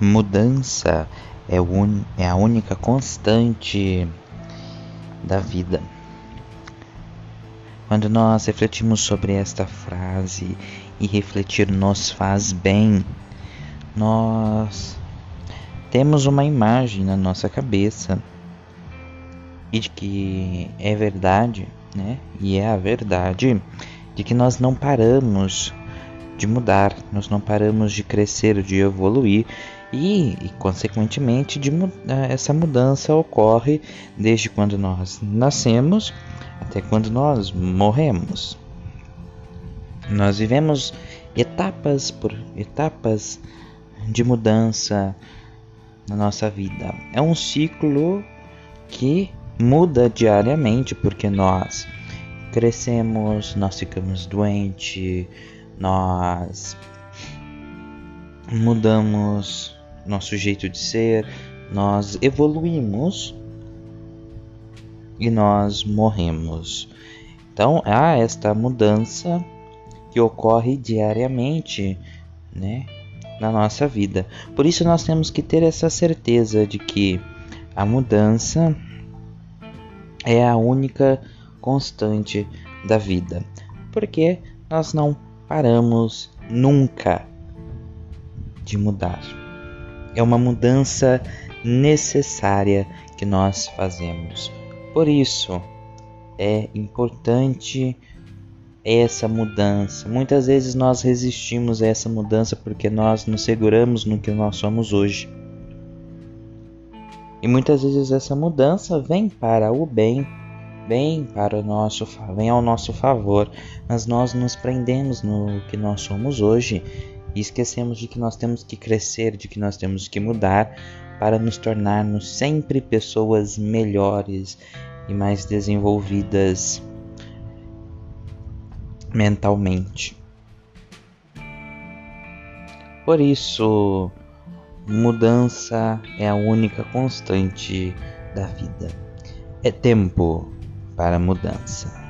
mudança é, un... é a única constante da vida. Quando nós refletimos sobre esta frase e refletir nos faz bem, nós temos uma imagem na nossa cabeça e de que é verdade, né? E é a verdade de que nós não paramos de mudar, nós não paramos de crescer, de evoluir e, e consequentemente, de, essa mudança ocorre desde quando nós nascemos até quando nós morremos. Nós vivemos etapas por etapas de mudança na nossa vida. É um ciclo que muda diariamente porque nós crescemos, nós ficamos doentes, nós mudamos nosso jeito de ser, nós evoluímos e nós morremos. Então há esta mudança que ocorre diariamente, né, na nossa vida. Por isso nós temos que ter essa certeza de que a mudança é a única constante da vida, porque nós não paramos nunca de mudar. É uma mudança necessária que nós fazemos. Por isso é importante essa mudança. Muitas vezes nós resistimos a essa mudança porque nós nos seguramos no que nós somos hoje. E muitas vezes essa mudança vem para o bem, vem para o nosso, vem ao nosso favor, mas nós nos prendemos no que nós somos hoje e esquecemos de que nós temos que crescer, de que nós temos que mudar para nos tornarmos sempre pessoas melhores e mais desenvolvidas mentalmente. Por isso, mudança é a única constante da vida. É tempo para mudança.